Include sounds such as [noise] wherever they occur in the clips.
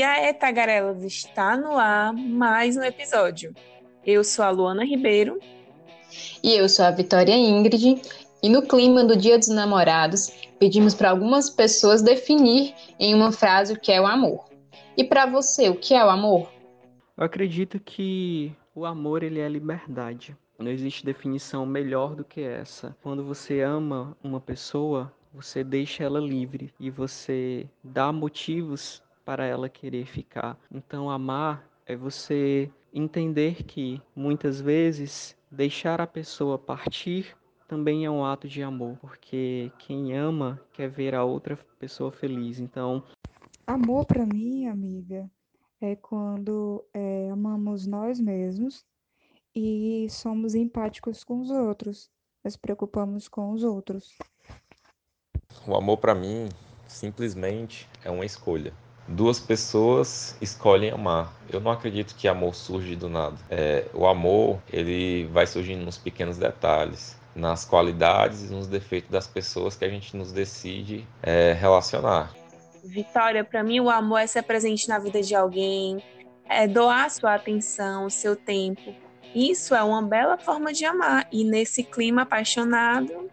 E a Tagarelas está no ar mais um episódio. Eu sou a Luana Ribeiro. E eu sou a Vitória Ingrid. E no clima do Dia dos Namorados, pedimos para algumas pessoas definir em uma frase o que é o amor. E para você, o que é o amor? Eu acredito que o amor ele é liberdade. Não existe definição melhor do que essa. Quando você ama uma pessoa, você deixa ela livre e você dá motivos para ela querer ficar. Então, amar é você entender que muitas vezes deixar a pessoa partir também é um ato de amor, porque quem ama quer ver a outra pessoa feliz. Então, amor para mim, amiga, é quando é, amamos nós mesmos e somos empáticos com os outros, nos preocupamos com os outros. O amor para mim simplesmente é uma escolha duas pessoas escolhem amar. Eu não acredito que amor surge do nada. É, o amor ele vai surgindo nos pequenos detalhes, nas qualidades e nos defeitos das pessoas que a gente nos decide é, relacionar. Vitória, para mim o amor é ser presente na vida de alguém, é doar sua atenção, seu tempo. Isso é uma bela forma de amar e nesse clima apaixonado.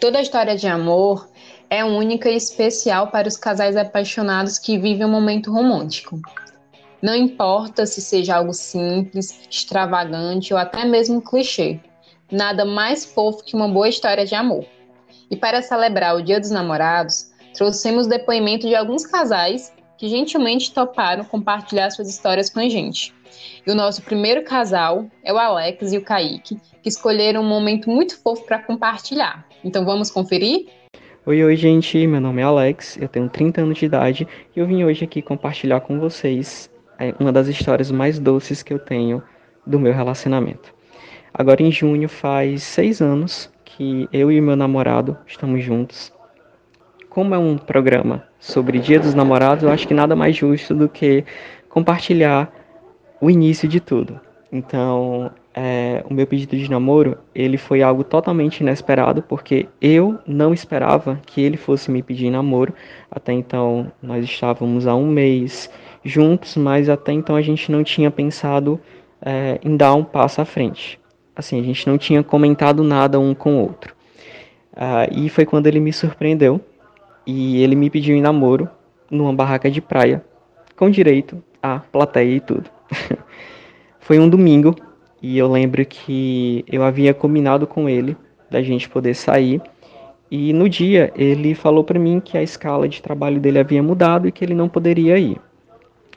Toda história de amor é única e especial para os casais apaixonados que vivem um momento romântico. Não importa se seja algo simples, extravagante ou até mesmo clichê, nada mais fofo que uma boa história de amor. E para celebrar o Dia dos Namorados, trouxemos depoimento de alguns casais que gentilmente toparam compartilhar suas histórias com a gente. E o nosso primeiro casal é o Alex e o Kaique, que escolheram um momento muito fofo para compartilhar. Então vamos conferir? Oi, oi, gente. Meu nome é Alex, eu tenho 30 anos de idade e eu vim hoje aqui compartilhar com vocês é, uma das histórias mais doces que eu tenho do meu relacionamento. Agora, em junho, faz seis anos que eu e meu namorado estamos juntos. Como é um programa sobre Dia dos Namorados, eu acho que nada mais justo do que compartilhar o início de tudo. Então, é, o meu pedido de namoro, ele foi algo totalmente inesperado, porque eu não esperava que ele fosse me pedir namoro. Até então, nós estávamos há um mês juntos, mas até então a gente não tinha pensado é, em dar um passo à frente. Assim, a gente não tinha comentado nada um com o outro. Uh, e foi quando ele me surpreendeu e ele me pediu em namoro numa barraca de praia, com direito a plateia e tudo. [laughs] foi um domingo e eu lembro que eu havia combinado com ele da gente poder sair. E no dia ele falou para mim que a escala de trabalho dele havia mudado e que ele não poderia ir.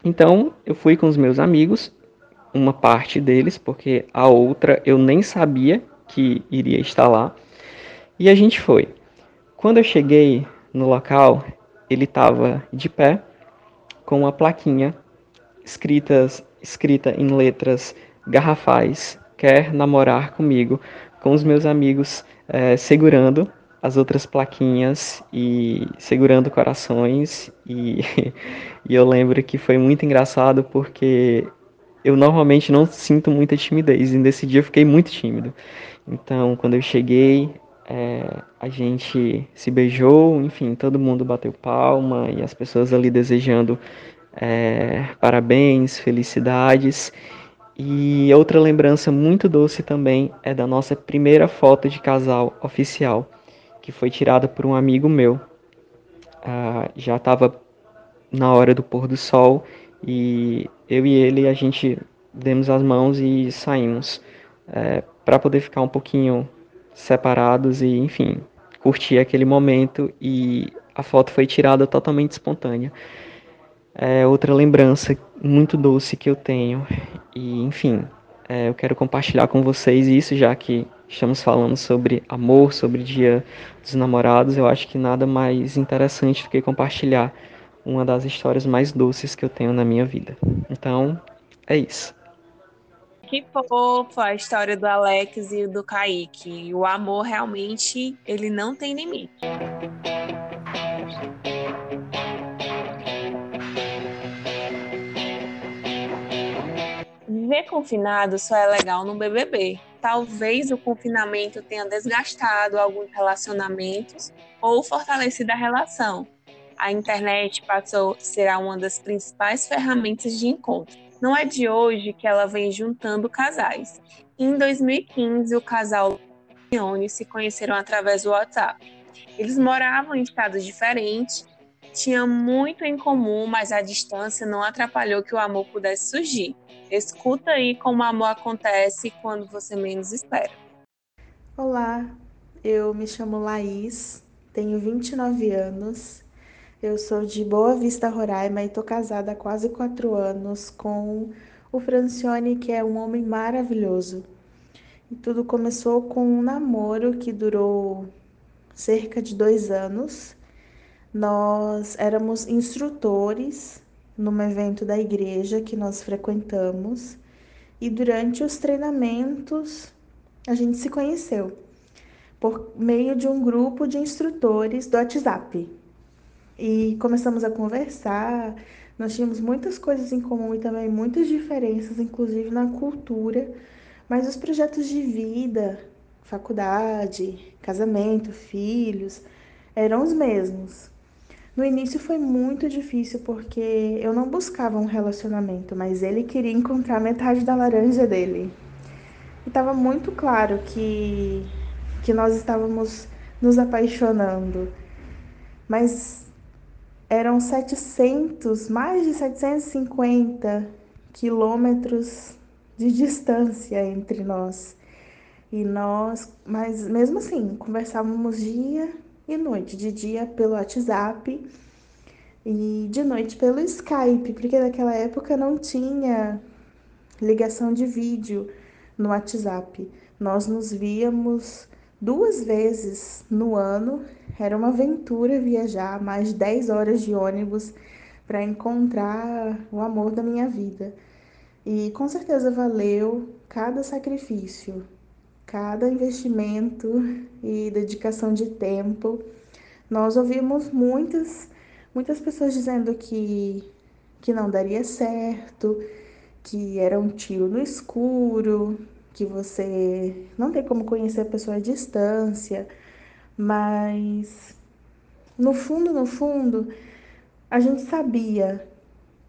Então eu fui com os meus amigos, uma parte deles, porque a outra eu nem sabia que iria estar lá. E a gente foi. Quando eu cheguei no local, ele estava de pé com uma plaquinha escritas, escrita em letras garrafais, quer namorar comigo, com os meus amigos é, segurando as outras plaquinhas e segurando corações e, [laughs] e eu lembro que foi muito engraçado porque eu normalmente não sinto muita timidez e nesse dia eu fiquei muito tímido. Então, quando eu cheguei, é, a gente se beijou, enfim, todo mundo bateu palma e as pessoas ali desejando é, parabéns, felicidades. E outra lembrança muito doce também é da nossa primeira foto de casal oficial, que foi tirada por um amigo meu. Ah, já estava na hora do pôr do sol e eu e ele a gente demos as mãos e saímos é, para poder ficar um pouquinho separados e enfim curtir aquele momento e a foto foi tirada totalmente espontânea é outra lembrança muito doce que eu tenho. E, enfim, é, eu quero compartilhar com vocês isso, já que estamos falando sobre amor, sobre Dia dos Namorados. Eu acho que nada mais interessante do que compartilhar uma das histórias mais doces que eu tenho na minha vida. Então, é isso. Que fofo a história do Alex e do Kaique. O amor realmente, ele não tem limite. Confinado só é legal no BBB. Talvez o confinamento tenha desgastado alguns relacionamentos ou fortalecido a relação. a internet passou a ser uma das principais ferramentas de encontro. Não é de hoje que ela vem juntando casais. Em 2015, o casal e se conheceram através do WhatsApp. Eles moravam em estados diferentes, tinham muito em comum, mas a distância não atrapalhou que o amor pudesse surgir. Escuta aí como o amor acontece quando você menos espera. Olá, eu me chamo Laís, tenho 29 anos, eu sou de Boa Vista, Roraima e estou casada há quase quatro anos com o Francione, que é um homem maravilhoso. E tudo começou com um namoro que durou cerca de dois anos. Nós éramos instrutores num evento da igreja que nós frequentamos e durante os treinamentos a gente se conheceu por meio de um grupo de instrutores do WhatsApp. E começamos a conversar, nós tínhamos muitas coisas em comum e também muitas diferenças, inclusive na cultura, mas os projetos de vida, faculdade, casamento, filhos, eram os mesmos. No início foi muito difícil porque eu não buscava um relacionamento, mas ele queria encontrar metade da laranja dele. E estava muito claro que que nós estávamos nos apaixonando. Mas eram 700, mais de 750 quilômetros de distância entre nós. E nós, mas mesmo assim, conversávamos dia e noite, de dia pelo WhatsApp e de noite pelo Skype, porque naquela época não tinha ligação de vídeo no WhatsApp. Nós nos víamos duas vezes no ano. Era uma aventura viajar mais de 10 horas de ônibus para encontrar o amor da minha vida. E com certeza valeu cada sacrifício, cada investimento e dedicação de tempo. Nós ouvimos muitas, muitas pessoas dizendo que, que não daria certo, que era um tiro no escuro, que você não tem como conhecer a pessoa à distância, mas no fundo, no fundo, a gente sabia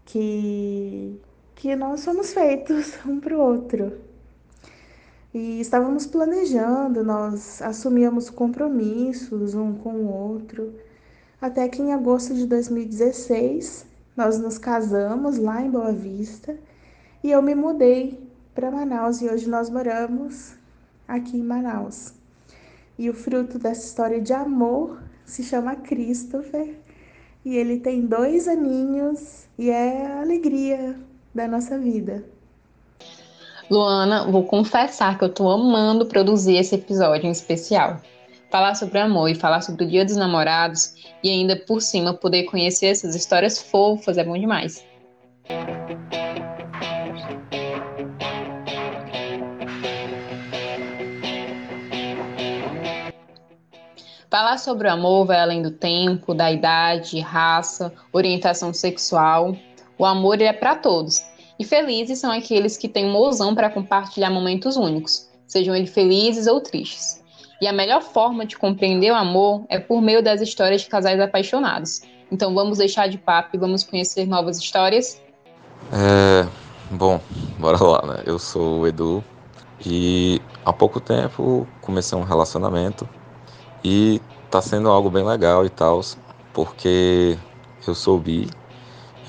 que que nós somos feitos [laughs] um para o outro. E estávamos planejando, nós assumíamos compromissos um com o outro, até que em agosto de 2016 nós nos casamos lá em Boa Vista e eu me mudei para Manaus e hoje nós moramos aqui em Manaus. E o fruto dessa história de amor se chama Christopher e ele tem dois aninhos e é a alegria da nossa vida. Luana, vou confessar que eu tô amando produzir esse episódio em especial. Falar sobre amor e falar sobre o Dia dos Namorados e ainda por cima poder conhecer essas histórias fofas é bom demais. Falar sobre o amor vai além do tempo, da idade, raça, orientação sexual. O amor é para todos. E felizes são aqueles que têm mozão para compartilhar momentos únicos, sejam eles felizes ou tristes. E a melhor forma de compreender o amor é por meio das histórias de casais apaixonados. Então vamos deixar de papo e vamos conhecer novas histórias? É, bom, bora lá, né? Eu sou o Edu e há pouco tempo comecei um relacionamento e tá sendo algo bem legal e tal, porque eu sou bi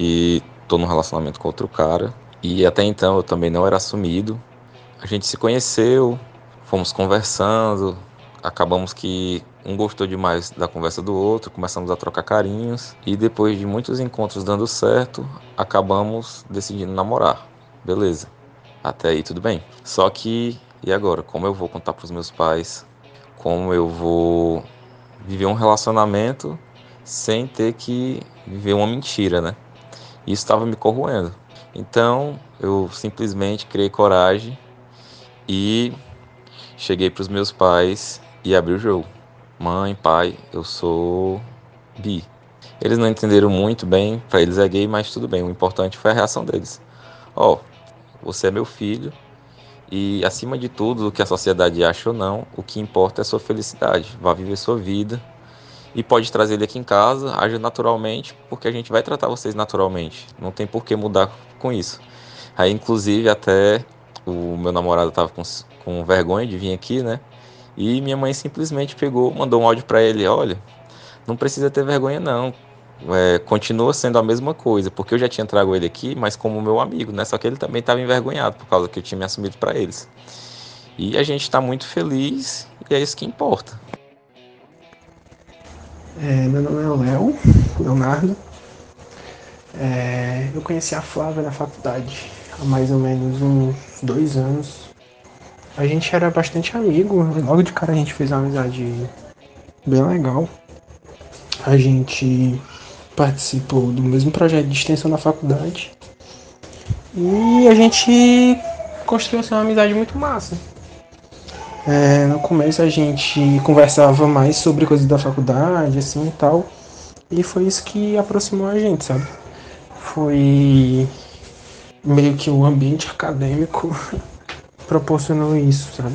e tô num relacionamento com outro cara. E até então eu também não era assumido. A gente se conheceu, fomos conversando, acabamos que um gostou demais da conversa do outro, começamos a trocar carinhos e depois de muitos encontros dando certo, acabamos decidindo namorar. Beleza. Até aí tudo bem. Só que e agora, como eu vou contar para os meus pais como eu vou viver um relacionamento sem ter que viver uma mentira, né? Isso estava me corroendo. Então eu simplesmente criei coragem e cheguei para os meus pais e abri o jogo. Mãe, pai, eu sou bi. Eles não entenderam muito bem, para eles é gay, mas tudo bem. O importante foi a reação deles. Ó, oh, você é meu filho, e acima de tudo, o que a sociedade acha ou não, o que importa é a sua felicidade. Vá viver sua vida e pode trazer ele aqui em casa, haja naturalmente, porque a gente vai tratar vocês naturalmente. Não tem por que mudar com isso. Aí, inclusive, até o meu namorado estava com, com vergonha de vir aqui, né? E minha mãe simplesmente pegou, mandou um áudio para ele: olha, não precisa ter vergonha, não. É, continua sendo a mesma coisa, porque eu já tinha trago ele aqui, mas como meu amigo, né? Só que ele também estava envergonhado por causa que eu tinha me assumido para eles. E a gente está muito feliz e é isso que importa. É, meu nome é Léo, Leonardo. É, eu conheci a Flávia na faculdade há mais ou menos uns dois anos. A gente era bastante amigo, logo de cara a gente fez uma amizade bem legal. A gente participou do mesmo projeto de extensão na faculdade. E a gente construiu assim, uma amizade muito massa. É, no começo a gente conversava mais sobre coisas da faculdade, assim e tal. E foi isso que aproximou a gente, sabe? Foi meio que o ambiente acadêmico [laughs] proporcionou isso, sabe?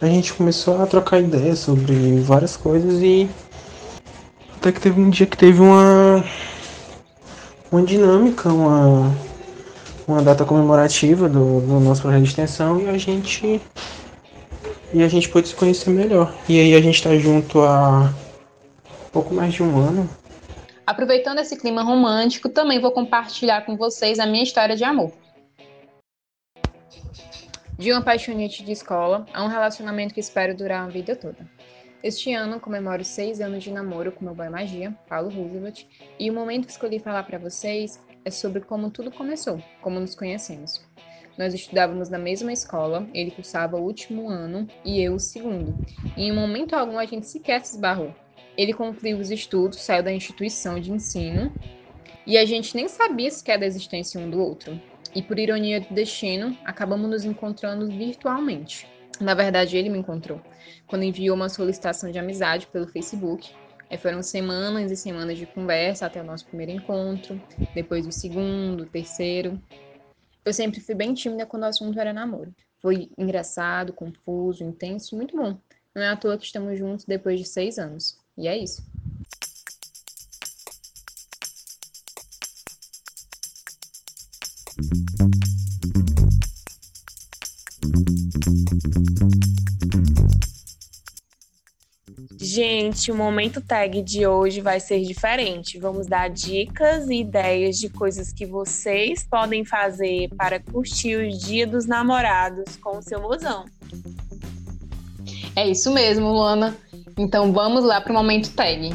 A gente começou a trocar ideias sobre várias coisas e até que teve um dia que teve uma uma dinâmica, uma uma data comemorativa do, do nosso projeto de extensão e a gente e a gente pôde se conhecer melhor. E aí a gente está junto há pouco mais de um ano. Aproveitando esse clima romântico, também vou compartilhar com vocês a minha história de amor. De uma apaixonite de escola a um relacionamento que espero durar a vida toda. Este ano comemoro seis anos de namoro com meu boy magia, Paulo Roosevelt, e o momento que escolhi falar para vocês é sobre como tudo começou, como nos conhecemos. Nós estudávamos na mesma escola, ele cursava o último ano e eu o segundo. E em momento algum a gente sequer se esbarrou. Ele concluiu os estudos, saiu da instituição de ensino e a gente nem sabia sequer da existência um do outro. E por ironia do destino, acabamos nos encontrando virtualmente. Na verdade, ele me encontrou quando enviou uma solicitação de amizade pelo Facebook. Aí foram semanas e semanas de conversa até o nosso primeiro encontro, depois o segundo, o terceiro. Eu sempre fui bem tímida quando o assunto era namoro. Foi engraçado, confuso, intenso e muito bom. Não é à toa que estamos juntos depois de seis anos. E é isso. Gente, o momento tag de hoje vai ser diferente. Vamos dar dicas e ideias de coisas que vocês podem fazer para curtir o Dia dos Namorados com o seu mozão. É isso mesmo, Luana. Então vamos lá para o momento tag.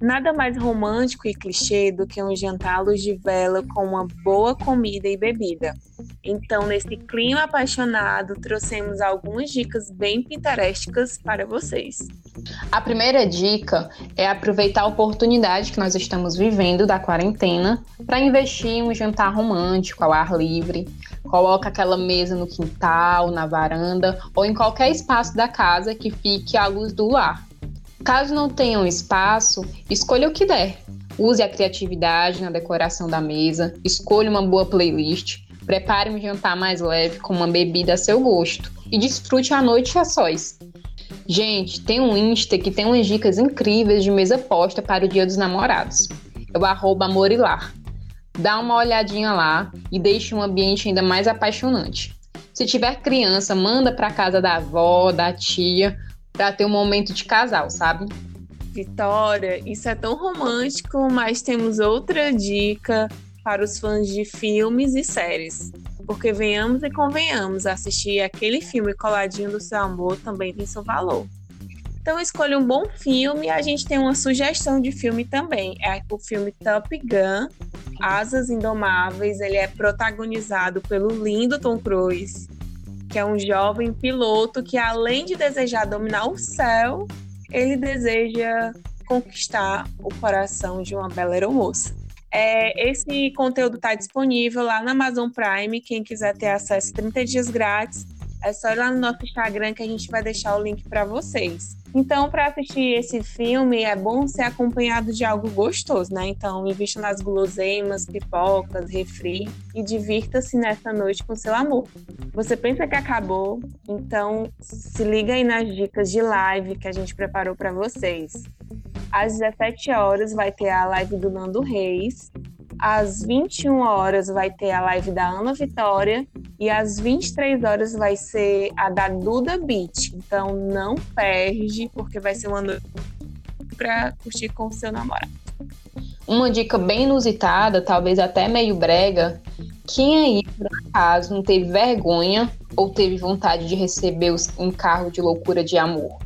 Nada mais romântico e clichê do que um jantar à luz de vela com uma boa comida e bebida. Então, nesse clima apaixonado, trouxemos algumas dicas bem pintorescas para vocês. A primeira dica é aproveitar a oportunidade que nós estamos vivendo da quarentena para investir em um jantar romântico ao ar livre. Coloca aquela mesa no quintal, na varanda ou em qualquer espaço da casa que fique à luz do lar. Caso não tenha um espaço, escolha o que der. Use a criatividade na decoração da mesa, escolha uma boa playlist, prepare um jantar mais leve com uma bebida a seu gosto e desfrute a noite a sós. Gente, tem um Insta que tem umas dicas incríveis de mesa posta para o Dia dos Namorados. É o arroba amorilar. Dá uma olhadinha lá e deixe um ambiente ainda mais apaixonante. Se tiver criança, manda para casa da avó, da tia para ter um momento de casal, sabe? Vitória, isso é tão romântico, mas temos outra dica para os fãs de filmes e séries. Porque venhamos e convenhamos, assistir aquele filme coladinho do seu amor também tem seu valor. Então escolha um bom filme. A gente tem uma sugestão de filme também. É o filme Top Gun, Asas Indomáveis. Ele é protagonizado pelo lindo Tom Cruise que é um jovem piloto que, além de desejar dominar o céu, ele deseja conquistar o coração de uma bela aeromoça. É, esse conteúdo está disponível lá na Amazon Prime. Quem quiser ter acesso 30 dias grátis, é só ir lá no nosso Instagram que a gente vai deixar o link para vocês. Então, para assistir esse filme, é bom ser acompanhado de algo gostoso, né? Então, invista nas guloseimas, pipocas, refri e divirta-se nessa noite com seu amor. Você pensa que acabou? Então, se liga aí nas dicas de live que a gente preparou para vocês. Às 17 horas vai ter a live do Nando Reis. Às 21 horas vai ter a live da Ana Vitória e às 23 horas vai ser a da Duda Beat. Então não perde, porque vai ser uma noite para curtir com o seu namorado. Uma dica bem inusitada, talvez até meio brega, quem aí, por acaso, não teve vergonha ou teve vontade de receber os encargos de loucura de amor?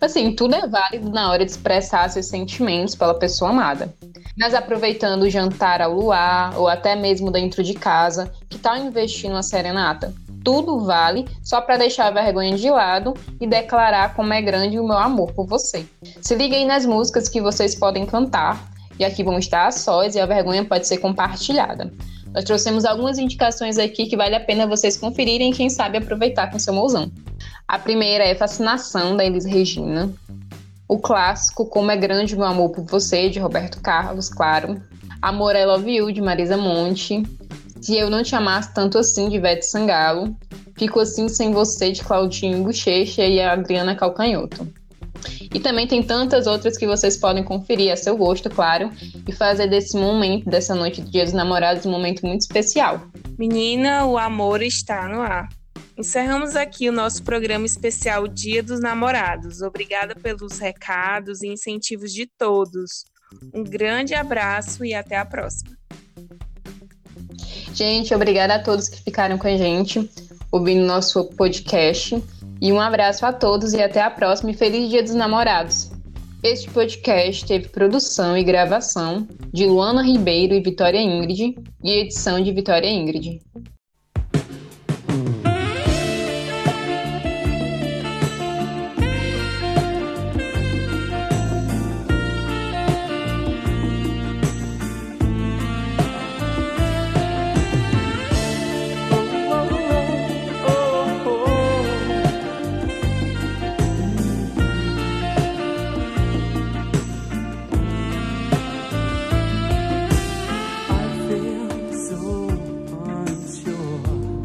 Assim, tudo é válido na hora de expressar seus sentimentos pela pessoa amada. Mas aproveitando o jantar ao luar ou até mesmo dentro de casa, que tal investir numa serenata? Tudo vale só para deixar a vergonha de lado e declarar como é grande o meu amor por você. Se liga aí nas músicas que vocês podem cantar, e aqui vão estar a sós e a vergonha pode ser compartilhada. Nós trouxemos algumas indicações aqui que vale a pena vocês conferirem e quem sabe aproveitar com seu mozão. A primeira é Fascinação, da Elis Regina. O clássico Como é Grande Meu Amor por Você, de Roberto Carlos, claro. Amor I Love You, de Marisa Monte. Se Eu Não Te Amasse Tanto Assim, de Ivete Sangalo. Fico Assim Sem Você, de Claudinho Bochecha e Adriana Calcanhoto. E também tem tantas outras que vocês podem conferir a seu gosto, claro, e fazer desse momento, dessa noite do Dia dos Namorados, um momento muito especial. Menina, o amor está no ar. Encerramos aqui o nosso programa especial Dia dos Namorados. Obrigada pelos recados e incentivos de todos. Um grande abraço e até a próxima. Gente, obrigada a todos que ficaram com a gente ouvindo nosso podcast. E um abraço a todos e até a próxima e feliz Dia dos Namorados. Este podcast teve produção e gravação de Luana Ribeiro e Vitória Ingrid e edição de Vitória Ingrid.